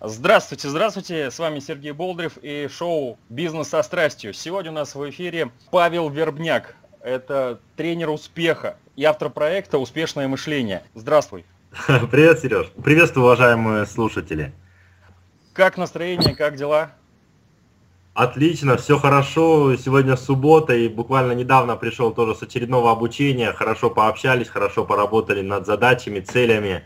Здравствуйте, здравствуйте, с вами Сергей Болдырев и шоу «Бизнес со страстью». Сегодня у нас в эфире Павел Вербняк, это тренер успеха и автор проекта «Успешное мышление». Здравствуй. Привет, Сереж. Приветствую, уважаемые слушатели. Как настроение, как дела? Отлично, все хорошо. Сегодня суббота и буквально недавно пришел тоже с очередного обучения. Хорошо пообщались, хорошо поработали над задачами, целями.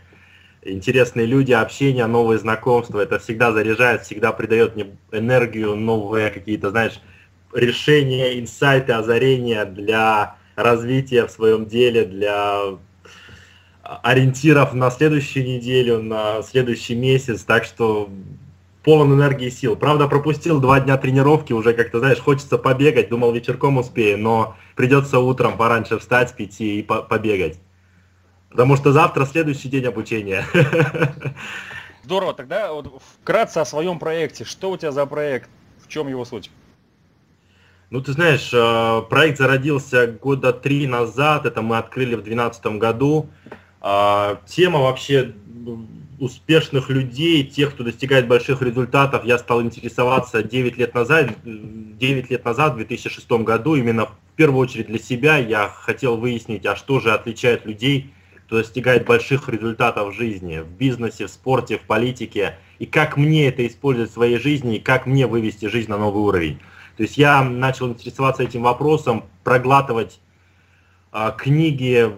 Интересные люди, общение, новые знакомства. Это всегда заряжает, всегда придает мне энергию, новые какие-то, знаешь, решения, инсайты, озарения для развития в своем деле, для ориентиров на следующую неделю, на следующий месяц. Так что полон энергии и сил. Правда, пропустил два дня тренировки, уже как-то, знаешь, хочется побегать, думал вечерком успею, но придется утром пораньше встать, пяти и по побегать. Потому что завтра следующий день обучения. Здорово, тогда вот вкратце о своем проекте. Что у тебя за проект? В чем его суть? Ну, ты знаешь, э, проект зародился года три назад, это мы открыли в 2012 году. А, тема вообще успешных людей, тех, кто достигает больших результатов, я стал интересоваться 9 лет назад, 9 лет назад, в 2006 году, именно в первую очередь для себя я хотел выяснить, а что же отличает людей, достигает больших результатов в жизни, в бизнесе, в спорте, в политике, и как мне это использовать в своей жизни, и как мне вывести жизнь на новый уровень. То есть я начал интересоваться этим вопросом, проглатывать а, книги,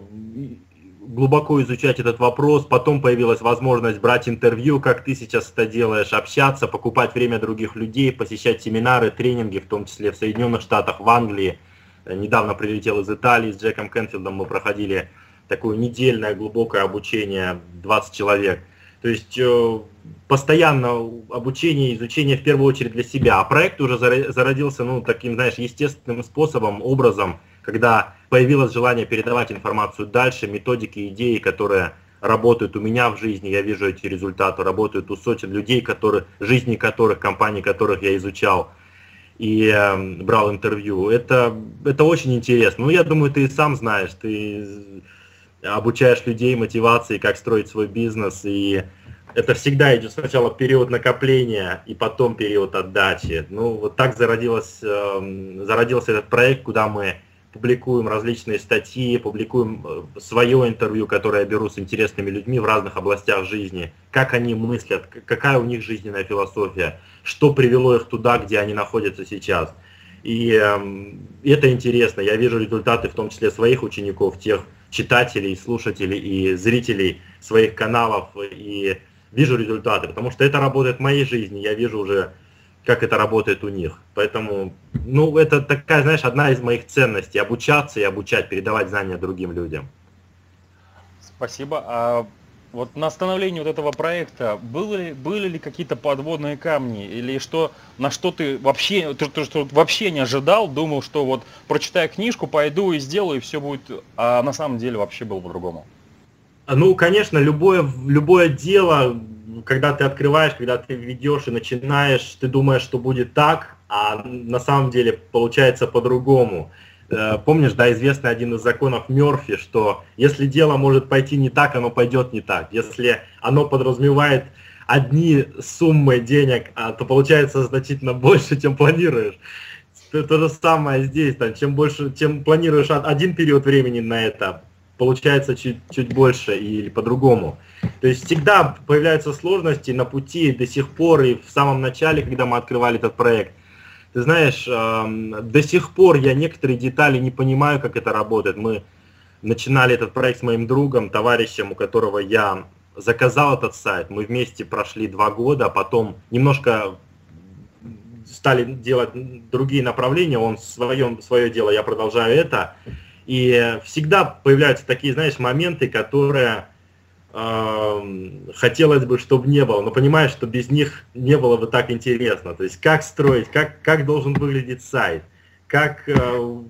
глубоко изучать этот вопрос, потом появилась возможность брать интервью, как ты сейчас это делаешь, общаться, покупать время других людей, посещать семинары, тренинги, в том числе в Соединенных Штатах, в Англии. Э, недавно прилетел из Италии, с Джеком Кенфилдом мы проходили такое недельное глубокое обучение, 20 человек. То есть э, постоянно обучение, изучение в первую очередь для себя. А проект уже зародился, ну, таким, знаешь, естественным способом, образом, когда появилось желание передавать информацию дальше, методики, идеи, которые работают у меня в жизни, я вижу эти результаты, работают у сотен людей, которые, жизни которых, компаний которых я изучал и э, брал интервью. Это, это очень интересно. Ну, я думаю, ты сам знаешь, ты обучаешь людей мотивации, как строить свой бизнес, и это всегда идет сначала период накопления и потом период отдачи. Ну, вот так зародилось, э, зародился этот проект, куда мы публикуем различные статьи, публикуем э, свое интервью, которое я беру с интересными людьми в разных областях жизни, как они мыслят, какая у них жизненная философия, что привело их туда, где они находятся сейчас. И э, это интересно, я вижу результаты в том числе своих учеников, тех читателей, слушателей и зрителей своих каналов, и вижу результаты, потому что это работает в моей жизни, я вижу уже как это работает у них. Поэтому, ну, это такая, знаешь, одна из моих ценностей, обучаться и обучать, передавать знания другим людям. Спасибо. Вот на становлении вот этого проекта были, были ли какие-то подводные камни или что, на что ты вообще, ты, ты, что вообще не ожидал, думал, что вот прочитаю книжку, пойду и сделаю, и все будет, а на самом деле вообще было по-другому? Ну, конечно, любое, любое дело, когда ты открываешь, когда ты ведешь и начинаешь, ты думаешь, что будет так, а на самом деле получается по-другому. Э, помнишь, да, известный один из законов Мерфи, что если дело может пойти не так, оно пойдет не так. Если оно подразумевает одни суммы денег, а, то получается значительно больше, чем планируешь. То, то же самое здесь, там, чем больше, чем планируешь один период времени на это, получается чуть, чуть больше или по-другому. То есть всегда появляются сложности на пути до сих пор и в самом начале, когда мы открывали этот проект. Ты знаешь, до сих пор я некоторые детали не понимаю, как это работает. Мы начинали этот проект с моим другом, товарищем, у которого я заказал этот сайт. Мы вместе прошли два года, а потом немножко стали делать другие направления. Он своем, свое дело, я продолжаю это. И всегда появляются такие, знаешь, моменты, которые хотелось бы, чтобы не было, но понимаешь, что без них не было бы так интересно. То есть как строить, как, как должен выглядеть сайт, как э,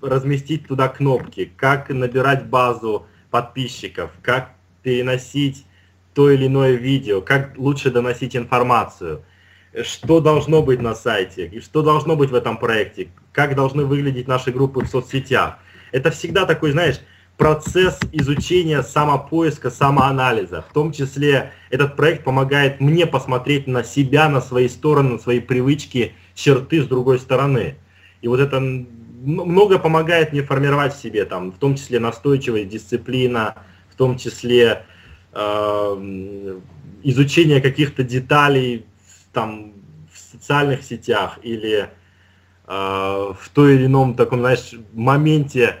разместить туда кнопки, как набирать базу подписчиков, как переносить то или иное видео, как лучше доносить информацию, что должно быть на сайте, и что должно быть в этом проекте, как должны выглядеть наши группы в соцсетях. Это всегда такой, знаешь, процесс изучения самопоиска, самоанализа. В том числе этот проект помогает мне посмотреть на себя, на свои стороны, на свои привычки, черты с другой стороны. И вот это много помогает мне формировать в себе, там, в том числе настойчивость, дисциплина, в том числе э, изучение каких-то деталей там, в социальных сетях или э, в той или ином таком, знаешь, моменте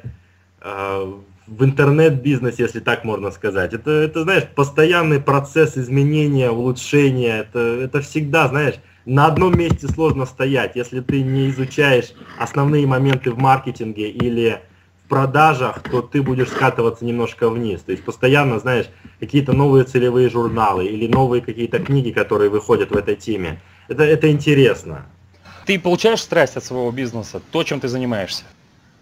э, в интернет-бизнесе, если так можно сказать. Это, это, знаешь, постоянный процесс изменения, улучшения. Это, это всегда, знаешь, на одном месте сложно стоять, если ты не изучаешь основные моменты в маркетинге или в продажах, то ты будешь скатываться немножко вниз. То есть постоянно, знаешь, какие-то новые целевые журналы или новые какие-то книги, которые выходят в этой теме. Это, это интересно. Ты получаешь страсть от своего бизнеса, то, чем ты занимаешься?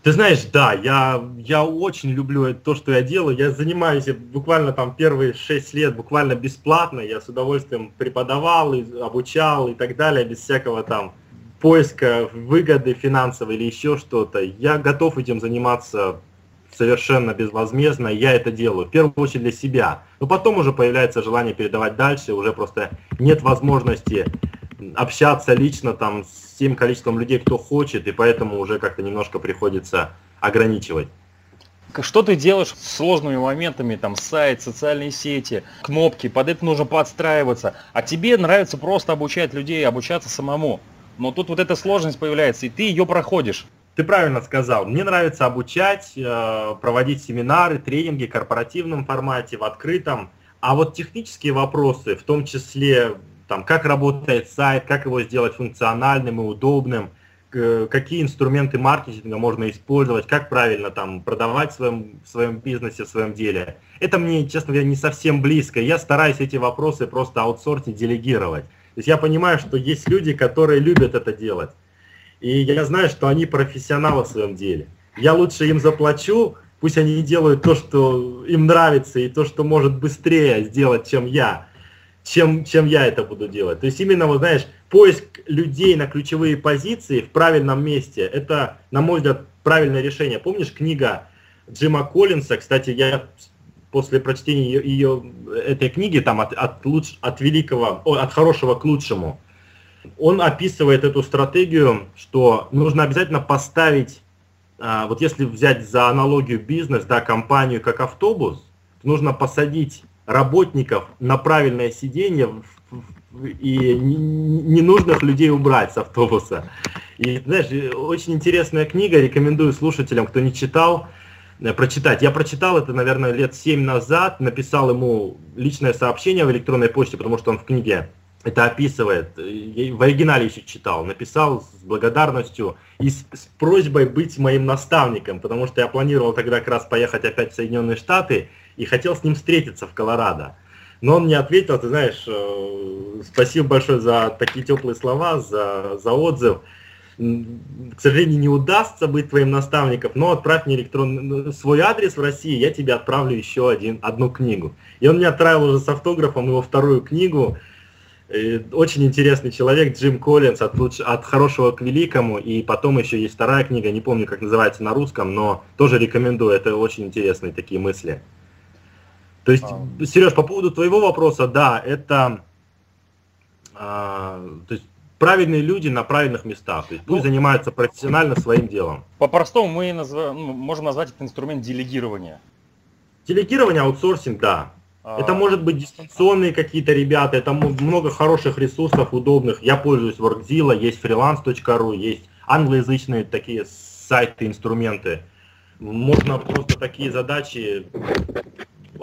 Ты знаешь, да, я, я очень люблю то, что я делаю. Я занимаюсь буквально там первые шесть лет буквально бесплатно. Я с удовольствием преподавал, и обучал и так далее, без всякого там поиска выгоды финансовой или еще что-то. Я готов этим заниматься совершенно безвозмездно, я это делаю, в первую очередь для себя. Но потом уже появляется желание передавать дальше, уже просто нет возможности общаться лично там с тем количеством людей, кто хочет, и поэтому уже как-то немножко приходится ограничивать. Что ты делаешь с сложными моментами, там, сайт, социальные сети, кнопки, под это нужно подстраиваться, а тебе нравится просто обучать людей, обучаться самому. Но тут вот эта сложность появляется, и ты ее проходишь. Ты правильно сказал. Мне нравится обучать, э, проводить семинары, тренинги в корпоративном формате, в открытом. А вот технические вопросы, в том числе там, как работает сайт, как его сделать функциональным и удобным, какие инструменты маркетинга можно использовать, как правильно там продавать в своем, в своем бизнесе, в своем деле. Это мне, честно говоря, не совсем близко. Я стараюсь эти вопросы просто аутсорсить, делегировать. То есть я понимаю, что есть люди, которые любят это делать. И я знаю, что они профессионалы в своем деле. Я лучше им заплачу, пусть они делают то, что им нравится, и то, что может быстрее сделать, чем я чем, чем я это буду делать. То есть именно, вот знаешь, поиск людей на ключевые позиции в правильном месте, это, на мой взгляд, правильное решение. Помнишь книга Джима Коллинса, кстати, я после прочтения ее, ее этой книги, там от, от, луч, от великого, о, от хорошего к лучшему, он описывает эту стратегию, что нужно обязательно поставить, а, вот если взять за аналогию бизнес, да, компанию как автобус, нужно посадить работников на правильное сиденье и ненужных людей убрать с автобуса. И, знаешь, очень интересная книга, рекомендую слушателям, кто не читал, э, прочитать. Я прочитал это, наверное, лет 7 назад, написал ему личное сообщение в электронной почте, потому что он в книге это описывает. Я в оригинале еще читал, написал с благодарностью и с, с просьбой быть моим наставником, потому что я планировал тогда как раз поехать опять в Соединенные Штаты, и хотел с ним встретиться в Колорадо. Но он мне ответил, ты знаешь, э, спасибо большое за такие теплые слова, за, за отзыв. К сожалению, не удастся быть твоим наставником, но отправь мне электронный свой адрес в России, я тебе отправлю еще один, одну книгу. И он мне отправил уже с автографом его вторую книгу. И очень интересный человек, Джим Коллинс, от, луч... от хорошего к великому. И потом еще есть вторая книга, не помню, как называется на русском, но тоже рекомендую, это очень интересные такие мысли. То есть, а... Сереж, по поводу твоего вопроса, да, это а, то есть правильные люди на правильных местах. То есть пусть ну, занимаются профессионально своим делом. По-простому мы назва, ну, можем назвать это инструмент делегирования. Делегирование, аутсорсинг, да. А... Это может быть дистанционные какие-то ребята, это много хороших ресурсов, удобных. Я пользуюсь Workzilla, есть freelance.ru, есть англоязычные такие сайты, инструменты. Можно просто такие задачи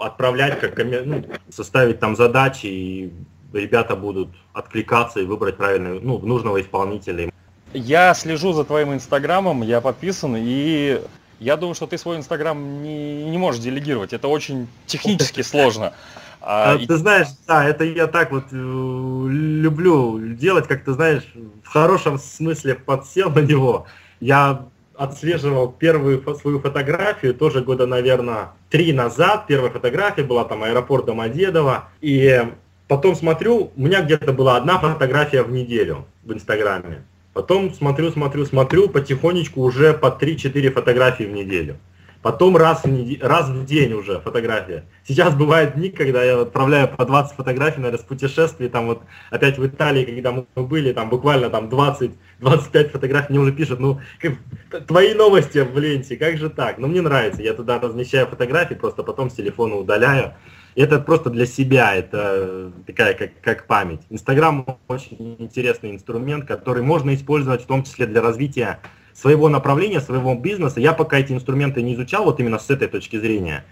отправлять, как ну, составить там задачи, и ребята будут откликаться и выбрать правильный, ну, нужного исполнителя. Я слежу за твоим инстаграмом, я подписан, и я думаю, что ты свой инстаграм не, не можешь делегировать. Это очень технически сложно. А, а, ты знаешь, да, это я так вот э, люблю делать, как ты знаешь, в хорошем смысле подсел на него. Я отслеживал первую свою фотографию, тоже года, наверное, три назад. Первая фотография была там аэропорт Домодедово. И потом смотрю, у меня где-то была одна фотография в неделю в Инстаграме. Потом смотрю, смотрю, смотрю, потихонечку уже по 3-4 фотографии в неделю. Потом раз в, раз в день уже фотография. Сейчас бывают дни, когда я отправляю по 20 фотографий, наверное, с путешествий, там вот опять в Италии, когда мы были, там буквально там 20-25 фотографий, мне уже пишут, ну, как, твои новости в ленте, как же так? Ну, мне нравится, я туда размещаю фотографии, просто потом с телефона удаляю. Это просто для себя, это такая как, как память. Инстаграм очень интересный инструмент, который можно использовать в том числе для развития своего направления, своего бизнеса. Я пока эти инструменты не изучал вот именно с этой точки зрения,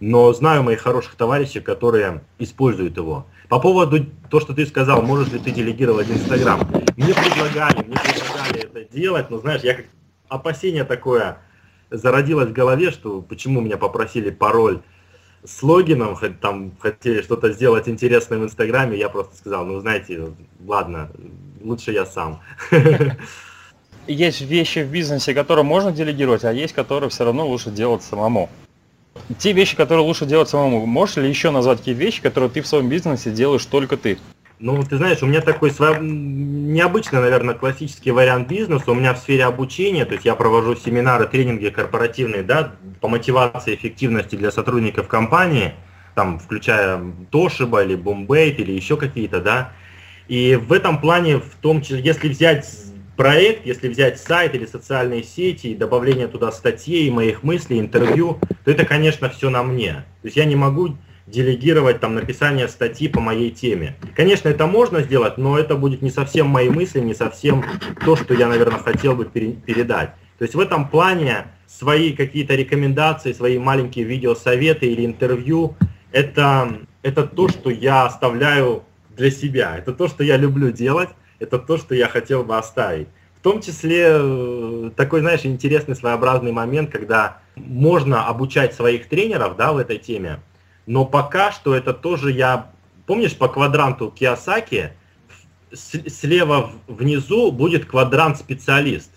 но знаю моих хороших товарищей, которые используют его. По поводу то, что ты сказал, можешь ли ты делегировать Инстаграм. Мне предлагали, мне предлагали это делать, но знаешь, я как опасение такое зародилось в голове, что почему меня попросили пароль с логином, хоть там хотели что-то сделать интересное в Инстаграме, я просто сказал, ну знаете, ладно, лучше я сам. есть вещи в бизнесе, которые можно делегировать, а есть, которые все равно лучше делать самому. Те вещи, которые лучше делать самому, можешь ли еще назвать какие вещи, которые ты в своем бизнесе делаешь только ты? Ну, ты знаешь, у меня такой свой, необычный, наверное, классический вариант бизнеса. У меня в сфере обучения, то есть я провожу семинары, тренинги корпоративные, да, по мотивации эффективности для сотрудников компании, там, включая Toshiba или Bombay или еще какие-то, да. И в этом плане, в том числе, если взять проект, если взять сайт или социальные сети и добавление туда статей, моих мыслей, интервью, то это, конечно, все на мне. То есть я не могу делегировать там написание статьи по моей теме. Конечно, это можно сделать, но это будет не совсем мои мысли, не совсем то, что я, наверное, хотел бы передать. То есть в этом плане свои какие-то рекомендации, свои маленькие видеосоветы или интервью, это, это то, что я оставляю для себя. Это то, что я люблю делать это то, что я хотел бы оставить. В том числе э, такой, знаешь, интересный своеобразный момент, когда можно обучать своих тренеров да, в этой теме, но пока что это тоже я... Помнишь, по квадранту Киосаки слева внизу будет квадрант специалист.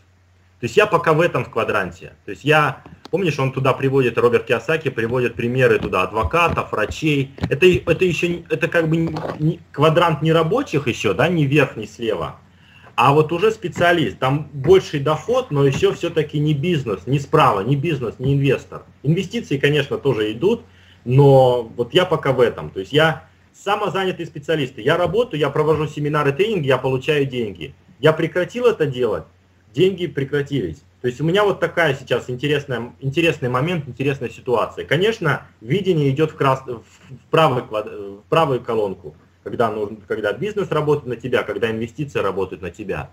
То есть я пока в этом квадранте. То есть я, помнишь, он туда приводит, Роберт Киосаки приводит примеры туда адвокатов, врачей. Это, это еще, это как бы не, квадрант не рабочих еще, да, не верхний слева, а вот уже специалист. Там больший доход, но еще все-таки не бизнес, не справа, не бизнес, не инвестор. Инвестиции, конечно, тоже идут, но вот я пока в этом. То есть я самозанятый специалист. Я работаю, я провожу семинары, тренинги, я получаю деньги. Я прекратил это делать, деньги прекратились. То есть у меня вот такая сейчас интересная, интересный момент, интересная ситуация. Конечно, видение идет в, крас... в, правый, в правую колонку, когда, нужно, когда бизнес работает на тебя, когда инвестиции работают на тебя.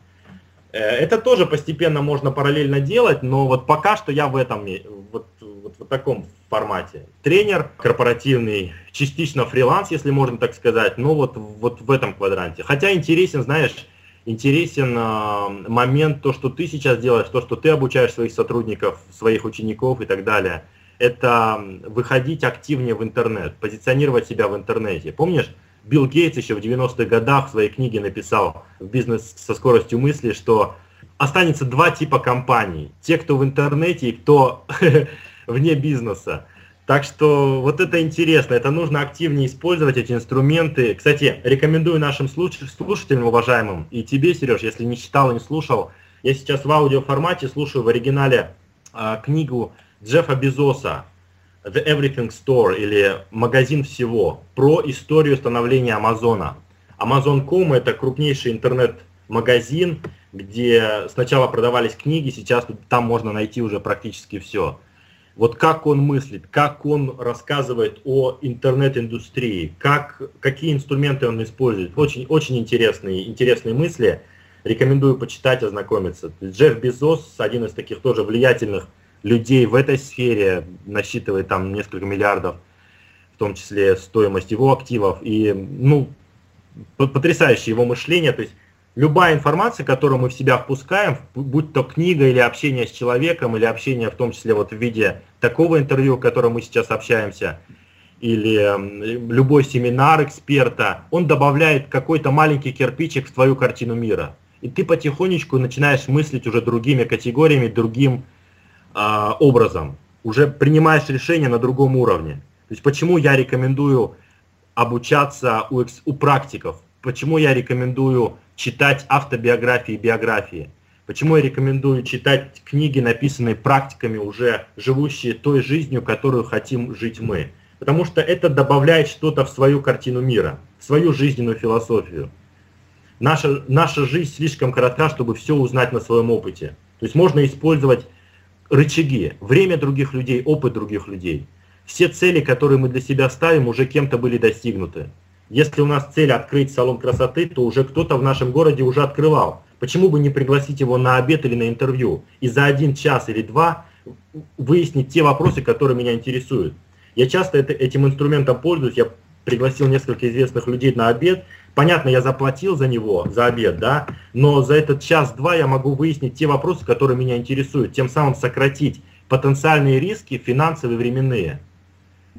Э, это тоже постепенно можно параллельно делать, но вот пока что я в этом, вот, вот в таком формате. Тренер корпоративный, частично фриланс, если можно так сказать, но вот, вот в этом квадранте. Хотя интересен, знаешь, интересен э, момент, то, что ты сейчас делаешь, то, что ты обучаешь своих сотрудников, своих учеников и так далее. Это выходить активнее в интернет, позиционировать себя в интернете. Помнишь, Билл Гейтс еще в 90-х годах в своей книге написал в «Бизнес со скоростью мысли», что останется два типа компаний. Те, кто в интернете и кто вне бизнеса. Так что вот это интересно, это нужно активнее использовать эти инструменты. Кстати, рекомендую нашим слушателям, уважаемым, и тебе, Сереж, если не читал и не слушал, я сейчас в аудиоформате слушаю в оригинале э, книгу Джеффа Безоса The Everything Store или Магазин всего про историю становления Амазона. Amazon.com это крупнейший интернет-магазин, где сначала продавались книги, сейчас там можно найти уже практически все вот как он мыслит, как он рассказывает о интернет-индустрии, как, какие инструменты он использует. Очень, очень интересные, интересные мысли. Рекомендую почитать, ознакомиться. Джефф Безос, один из таких тоже влиятельных людей в этой сфере, насчитывает там несколько миллиардов, в том числе стоимость его активов. И, ну, потрясающее его мышление. То есть любая информация, которую мы в себя впускаем, будь то книга или общение с человеком, или общение в том числе вот в виде такого интервью, в котором мы сейчас общаемся, или любой семинар эксперта, он добавляет какой-то маленький кирпичик в твою картину мира. И ты потихонечку начинаешь мыслить уже другими категориями, другим э, образом. Уже принимаешь решение на другом уровне. То есть почему я рекомендую обучаться у, у практиков, почему я рекомендую читать автобиографии и биографии. Почему я рекомендую читать книги, написанные практиками, уже живущие той жизнью, которую хотим жить мы? Потому что это добавляет что-то в свою картину мира, в свою жизненную философию. Наша, наша жизнь слишком коротка, чтобы все узнать на своем опыте. То есть можно использовать рычаги, время других людей, опыт других людей. Все цели, которые мы для себя ставим, уже кем-то были достигнуты. Если у нас цель открыть салон красоты, то уже кто-то в нашем городе уже открывал. Почему бы не пригласить его на обед или на интервью и за один час или два выяснить те вопросы, которые меня интересуют. Я часто это, этим инструментом пользуюсь, я пригласил несколько известных людей на обед, понятно, я заплатил за него, за обед, да, но за этот час-два я могу выяснить те вопросы, которые меня интересуют, тем самым сократить потенциальные риски финансовые, временные.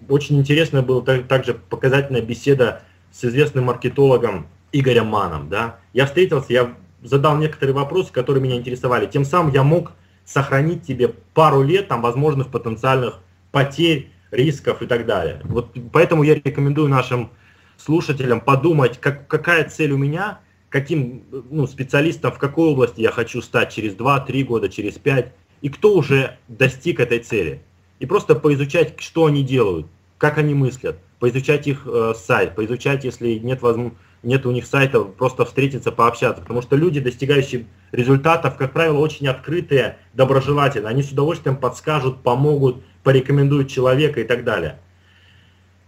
Очень интересная была также показательная беседа с известным маркетологом Игорем Маном, да. Я встретился, я задал некоторые вопросы, которые меня интересовали. Тем самым я мог сохранить тебе пару лет там возможных потенциальных потерь, рисков и так далее. Вот поэтому я рекомендую нашим слушателям подумать, как, какая цель у меня, каким ну, специалистом, в какой области я хочу стать через 2-3 года, через 5, и кто уже достиг этой цели. И просто поизучать, что они делают, как они мыслят, поизучать их э, сайт, поизучать, если нет возможности нет у них сайта, просто встретиться, пообщаться. Потому что люди, достигающие результатов, как правило, очень открытые, доброжелательные. Они с удовольствием подскажут, помогут, порекомендуют человека и так далее.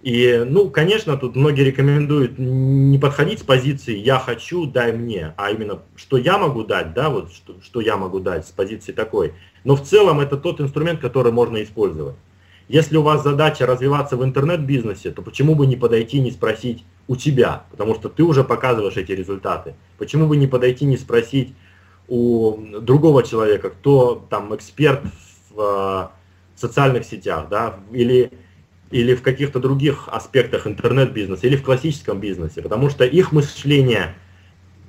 И, ну, конечно, тут многие рекомендуют не подходить с позиции «я хочу, дай мне», а именно «что я могу дать», да, вот что, что я могу дать с позиции такой. Но в целом это тот инструмент, который можно использовать. Если у вас задача развиваться в интернет-бизнесе, то почему бы не подойти, не спросить у тебя, потому что ты уже показываешь эти результаты. Почему бы не подойти, не спросить у другого человека, кто там эксперт в э, социальных сетях, да, или, или в каких-то других аспектах интернет-бизнеса, или в классическом бизнесе, потому что их мышление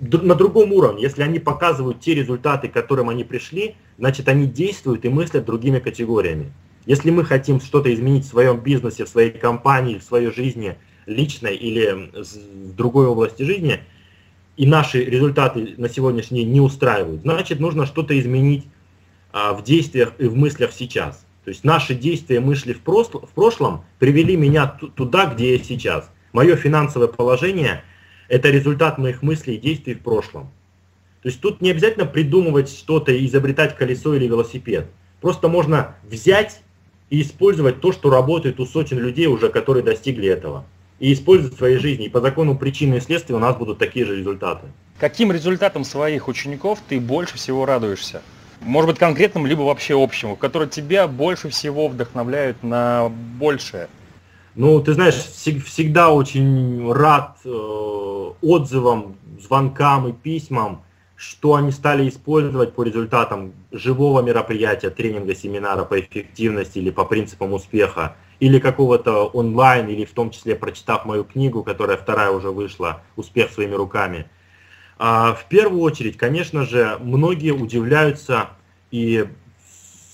на другом уровне. Если они показывают те результаты, к которым они пришли, значит они действуют и мыслят другими категориями. Если мы хотим что-то изменить в своем бизнесе, в своей компании, в своей жизни, личной или в другой области жизни, и наши результаты на сегодняшний день не устраивают, значит нужно что-то изменить а, в действиях и в мыслях сейчас. То есть наши действия мысли в, прошлом, в прошлом привели меня туда, где я сейчас. Мое финансовое положение – это результат моих мыслей и действий в прошлом. То есть тут не обязательно придумывать что-то и изобретать колесо или велосипед. Просто можно взять и использовать то, что работает у сотен людей уже, которые достигли этого. И использовать в своей жизни. И по закону причины и следствия у нас будут такие же результаты. Каким результатом своих учеников ты больше всего радуешься? Может быть конкретным, либо вообще общему, который тебя больше всего вдохновляют на большее? Ну, ты знаешь, всегда очень рад э, отзывам, звонкам и письмам что они стали использовать по результатам живого мероприятия, тренинга, семинара по эффективности или по принципам успеха, или какого-то онлайн, или в том числе прочитав мою книгу, которая вторая уже вышла, «Успех своими руками». А в первую очередь, конечно же, многие удивляются и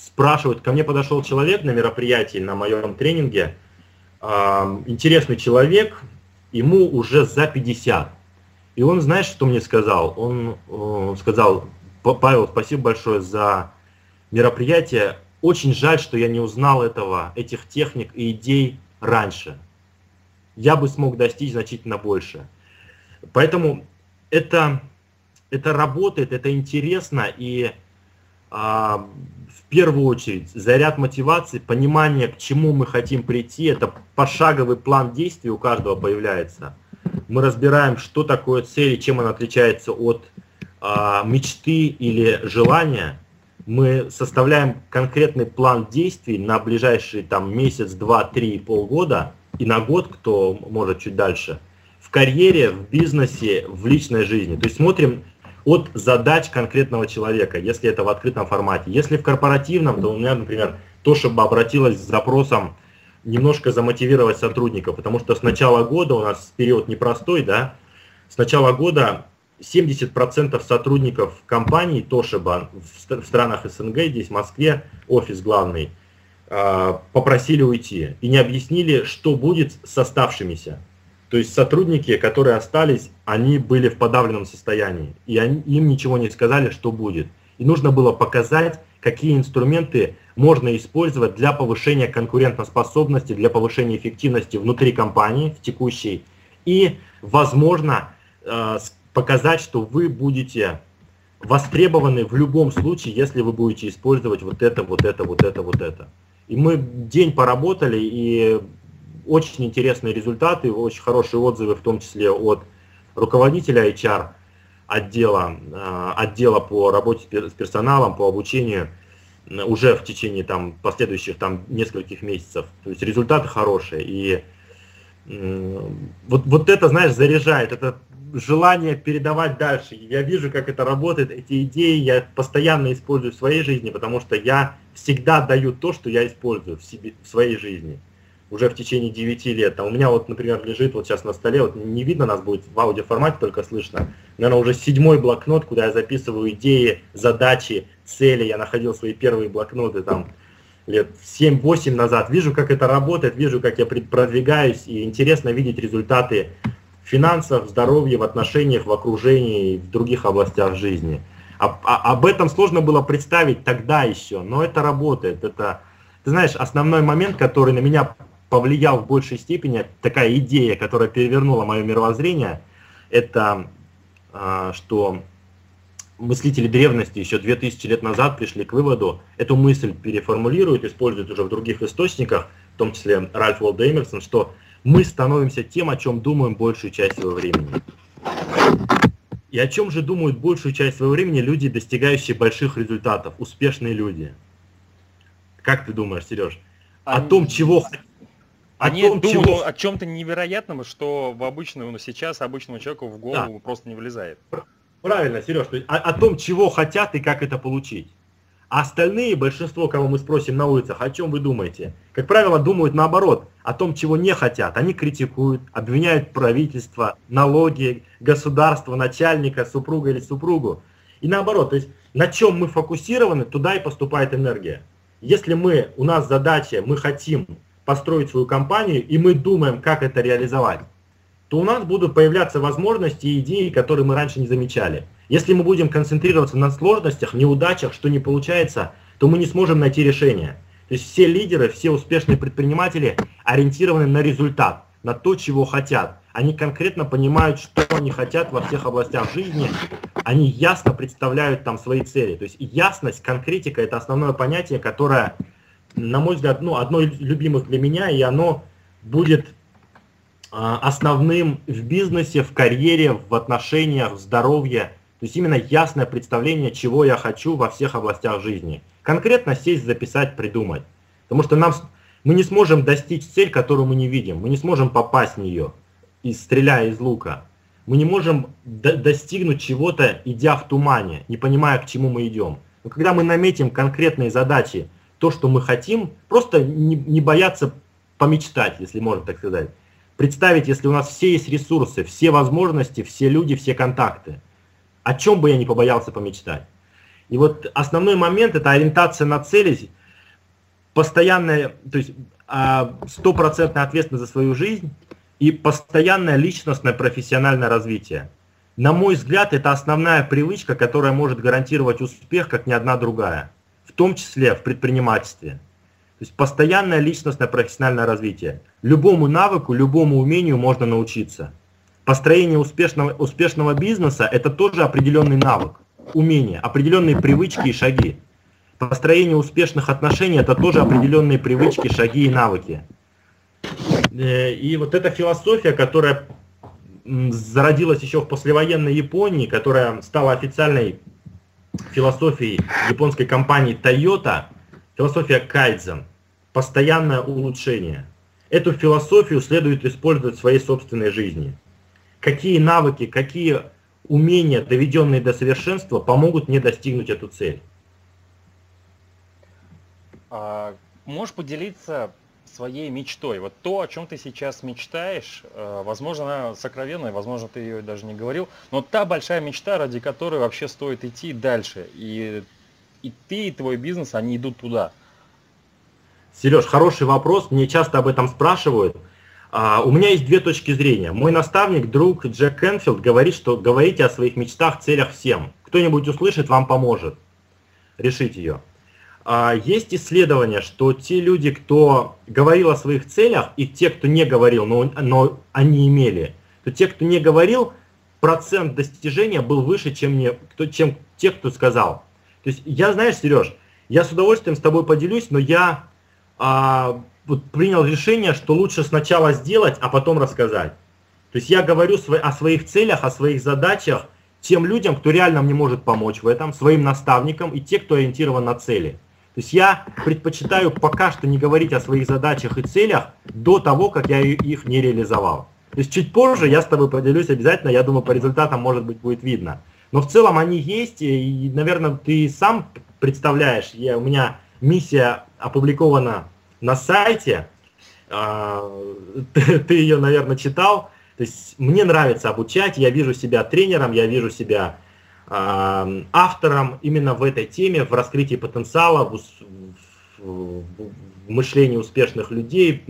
спрашивают, ко мне подошел человек на мероприятии, на моем тренинге, интересный человек, ему уже за 50, и он, знаешь, что мне сказал? Он э, сказал, Павел, спасибо большое за мероприятие. Очень жаль, что я не узнал этого, этих техник и идей раньше. Я бы смог достичь значительно больше. Поэтому это, это работает, это интересно и а, в первую очередь заряд мотивации, понимание, к чему мы хотим прийти, это пошаговый план действий у каждого появляется – мы разбираем, что такое цель и чем она отличается от а, мечты или желания. Мы составляем конкретный план действий на ближайший там, месяц, два, три, полгода и на год, кто может чуть дальше, в карьере, в бизнесе, в личной жизни. То есть смотрим от задач конкретного человека, если это в открытом формате. Если в корпоративном, то у меня, например, то, чтобы обратилась с запросом немножко замотивировать сотрудников, потому что с начала года у нас период непростой, да, с начала года 70% сотрудников компании Тошиба в странах СНГ, здесь в Москве, офис главный, а, попросили уйти и не объяснили, что будет с оставшимися. То есть сотрудники, которые остались, они были в подавленном состоянии, и они, им ничего не сказали, что будет. И нужно было показать, какие инструменты можно использовать для повышения конкурентоспособности, для повышения эффективности внутри компании в текущей. И, возможно, э, показать, что вы будете востребованы в любом случае, если вы будете использовать вот это, вот это, вот это, вот это. И мы день поработали, и очень интересные результаты, очень хорошие отзывы, в том числе от руководителя HR отдела, э, отдела по работе с персоналом, по обучению уже в течение там, последующих там, нескольких месяцев. То есть результаты хорошие. И вот, вот это, знаешь, заряжает, это желание передавать дальше. Я вижу, как это работает, эти идеи я постоянно использую в своей жизни, потому что я всегда даю то, что я использую в, себе, в своей жизни уже в течение 9 лет. А у меня вот, например, лежит вот сейчас на столе, вот не видно нас будет в аудиоформате, только слышно. Наверное, уже седьмой блокнот, куда я записываю идеи, задачи, цели. Я находил свои первые блокноты там лет 7-8 назад. Вижу, как это работает, вижу, как я продвигаюсь, и интересно видеть результаты в финансах, в здоровье, в отношениях, в окружении и в других областях жизни. А, а, об этом сложно было представить тогда еще, но это работает. Это, ты знаешь, основной момент, который на меня повлиял в большей степени, такая идея, которая перевернула мое мировоззрение, это а, что мыслители древности еще 2000 лет назад пришли к выводу, эту мысль переформулируют, используют уже в других источниках, в том числе Ральф Уолда Эмерсон, что мы становимся тем, о чем думаем большую часть своего времени. И о чем же думают большую часть своего времени люди, достигающие больших результатов, успешные люди? Как ты думаешь, Сереж? О том, чего они том, думают чего... о чем-то невероятном, что в обычную, ну, сейчас обычному человеку в голову да. просто не влезает. Правильно, Сереж, то есть о, о том, чего хотят и как это получить. А остальные, большинство, кого мы спросим на улицах, о чем вы думаете, как правило, думают наоборот, о том, чего не хотят. Они критикуют, обвиняют правительство, налоги, государство, начальника, супруга или супругу. И наоборот, то есть на чем мы фокусированы, туда и поступает энергия. Если мы, у нас задача, мы хотим построить свою компанию, и мы думаем, как это реализовать, то у нас будут появляться возможности и идеи, которые мы раньше не замечали. Если мы будем концентрироваться на сложностях, неудачах, что не получается, то мы не сможем найти решение. То есть все лидеры, все успешные предприниматели ориентированы на результат, на то, чего хотят. Они конкретно понимают, что они хотят во всех областях жизни. Они ясно представляют там свои цели. То есть ясность, конкретика – это основное понятие, которое на мой взгляд, ну, одно из любимых для меня, и оно будет а, основным в бизнесе, в карьере, в отношениях, в здоровье. То есть именно ясное представление, чего я хочу во всех областях жизни. Конкретно сесть, записать, придумать. Потому что нам, мы не сможем достичь цель, которую мы не видим. Мы не сможем попасть в нее, и стреляя из лука. Мы не можем до достигнуть чего-то, идя в тумане, не понимая, к чему мы идем. Но когда мы наметим конкретные задачи, то, что мы хотим, просто не, не бояться помечтать, если можно так сказать. Представить, если у нас все есть ресурсы, все возможности, все люди, все контакты. О чем бы я не побоялся помечтать. И вот основной момент это ориентация на цели, постоянная, то есть а, стопроцентная ответственность за свою жизнь и постоянное личностное профессиональное развитие. На мой взгляд, это основная привычка, которая может гарантировать успех, как ни одна другая том числе в предпринимательстве. То есть постоянное личностное профессиональное развитие. Любому навыку, любому умению можно научиться. Построение успешного, успешного бизнеса – это тоже определенный навык, умение, определенные привычки и шаги. Построение успешных отношений – это тоже определенные привычки, шаги и навыки. Э, и вот эта философия, которая зародилась еще в послевоенной Японии, которая стала официальной философией японской компании Toyota, философия кайдзен, постоянное улучшение. Эту философию следует использовать в своей собственной жизни. Какие навыки, какие умения, доведенные до совершенства, помогут мне достигнуть эту цель? А, можешь поделиться своей мечтой. Вот то, о чем ты сейчас мечтаешь, э, возможно, она сокровенная, возможно, ты ее даже не говорил, но та большая мечта, ради которой вообще стоит идти дальше. И, и ты, и твой бизнес, они идут туда. Сереж, хороший вопрос. Мне часто об этом спрашивают. А, у меня есть две точки зрения. Мой наставник, друг Джек Кенфилд говорит, что говорите о своих мечтах, целях всем. Кто-нибудь услышит, вам поможет. решить ее. А, есть исследование, что те люди, кто говорил о своих целях, и те, кто не говорил, но, но они имели, то те, кто не говорил, процент достижения был выше, чем, не, кто, чем те, кто сказал. То есть я, знаешь, Сереж, я с удовольствием с тобой поделюсь, но я а, вот принял решение, что лучше сначала сделать, а потом рассказать. То есть я говорю о своих целях, о своих задачах тем людям, кто реально мне может помочь в этом, своим наставникам и те, кто ориентирован на цели. То есть я предпочитаю пока что не говорить о своих задачах и целях до того, как я их не реализовал. То есть чуть позже я с тобой поделюсь обязательно, я думаю, по результатам, может быть, будет видно. Но в целом они есть, и, наверное, ты сам представляешь, я, у меня миссия опубликована на сайте, а, ты, ты ее, наверное, читал. То есть мне нравится обучать, я вижу себя тренером, я вижу себя э, автором именно в этой теме, в раскрытии потенциала, в, в, мышлении успешных людей,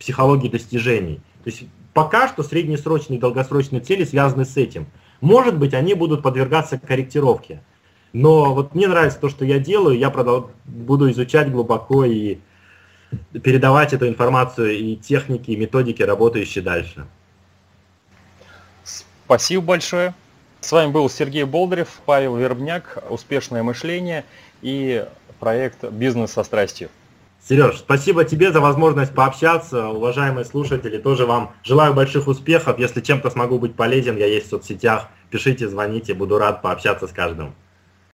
психологии достижений. То есть пока что среднесрочные и долгосрочные цели связаны с этим. Может быть, они будут подвергаться корректировке. Но вот мне нравится то, что я делаю, я продол- буду изучать глубоко и передавать эту информацию и техники, и методики, работающие дальше. Спасибо большое. С вами был Сергей Болдырев, Павел Вербняк, «Успешное мышление» и проект «Бизнес со страстью». Сереж, спасибо тебе за возможность пообщаться. Уважаемые слушатели, тоже вам желаю больших успехов. Если чем-то смогу быть полезен, я есть в соцсетях. Пишите, звоните, буду рад пообщаться с каждым.